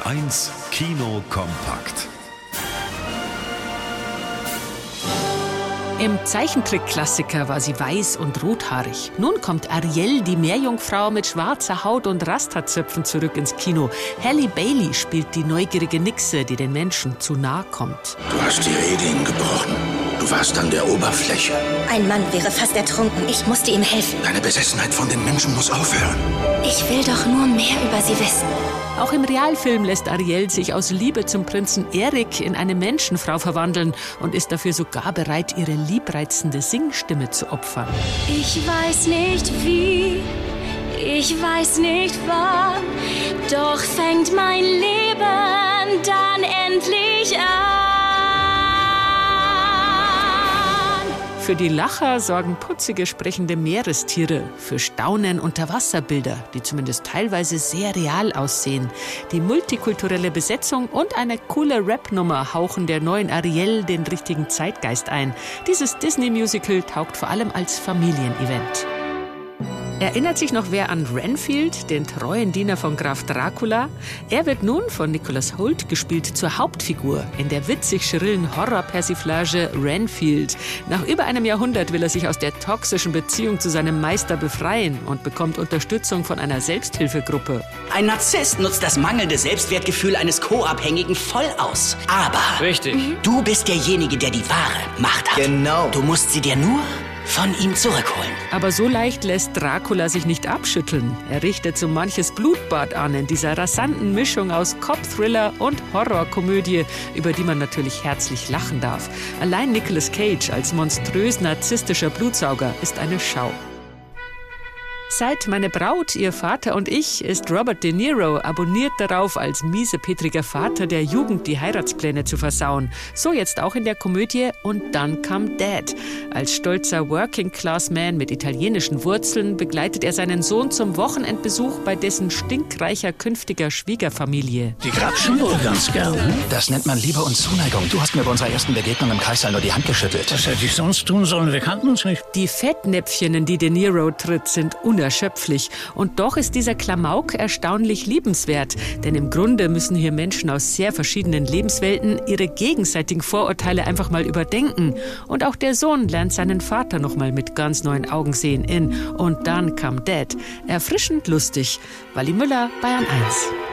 Bayern 1 Kino kompakt. Im Zeichentrick-Klassiker war sie weiß und rothaarig. Nun kommt Ariel, die Meerjungfrau mit schwarzer Haut und Rasterzöpfen, zurück ins Kino. Halle Bailey spielt die neugierige Nixe, die den Menschen zu nahe kommt. Du hast die Regeln gebrochen. Du warst an der Oberfläche. Ein Mann wäre fast ertrunken. Ich musste ihm helfen. Deine Besessenheit von den Menschen muss aufhören. Ich will doch nur mehr über sie wissen. Auch im Realfilm lässt Ariel sich aus Liebe zum Prinzen Erik in eine Menschenfrau verwandeln und ist dafür sogar bereit, ihre liebreizende Singstimme zu opfern. Ich weiß nicht wie, ich weiß nicht wann, doch fängt mein Leben dann endlich an. Für die Lacher sorgen putzige sprechende Meerestiere, für Staunen Unterwasserbilder, die zumindest teilweise sehr real aussehen. Die multikulturelle Besetzung und eine coole Rap-Nummer hauchen der neuen Ariel den richtigen Zeitgeist ein. Dieses Disney-Musical taugt vor allem als Familienevent. Erinnert sich noch wer an Renfield, den treuen Diener von Graf Dracula? Er wird nun von Nicholas Holt gespielt zur Hauptfigur in der witzig schrillen Horror-Persiflage Renfield. Nach über einem Jahrhundert will er sich aus der toxischen Beziehung zu seinem Meister befreien und bekommt Unterstützung von einer Selbsthilfegruppe. Ein Narzisst nutzt das mangelnde Selbstwertgefühl eines Co-Abhängigen voll aus. Aber Richtig. du bist derjenige, der die wahre Macht hat. Genau. Du musst sie dir nur von ihm zurückholen. Aber so leicht lässt Dracula sich nicht abschütteln. Er richtet so manches Blutbad an in dieser rasanten Mischung aus Cop-Thriller und Horrorkomödie, über die man natürlich herzlich lachen darf. Allein Nicolas Cage als monströs narzisstischer Blutsauger ist eine Schau. Seit meine Braut, ihr Vater und ich ist Robert De Niro abonniert darauf, als miesepetriger Vater der Jugend die Heiratspläne zu versauen. So jetzt auch in der Komödie Und dann kam Dad. Als stolzer Working-Class-Man mit italienischen Wurzeln begleitet er seinen Sohn zum Wochenendbesuch bei dessen stinkreicher künftiger Schwiegerfamilie. Die grapschen wohl ganz gern. Das nennt man Liebe und Zuneigung. Du hast mir bei unserer ersten Begegnung im Kreissaal nur die Hand geschüttelt. Was hätte ich sonst tun sollen? Wir kannten uns nicht. Die Fettnäpfchen, in die De Niro tritt, sind unerschöpflich. Und doch ist dieser Klamauk erstaunlich liebenswert. Denn im Grunde müssen hier Menschen aus sehr verschiedenen Lebenswelten ihre gegenseitigen Vorurteile einfach mal überdenken. Und auch der Sohn lernt seinen Vater noch mal mit ganz neuen Augen sehen in Und dann kam Dad. Erfrischend lustig. Wally Müller, Bayern 1.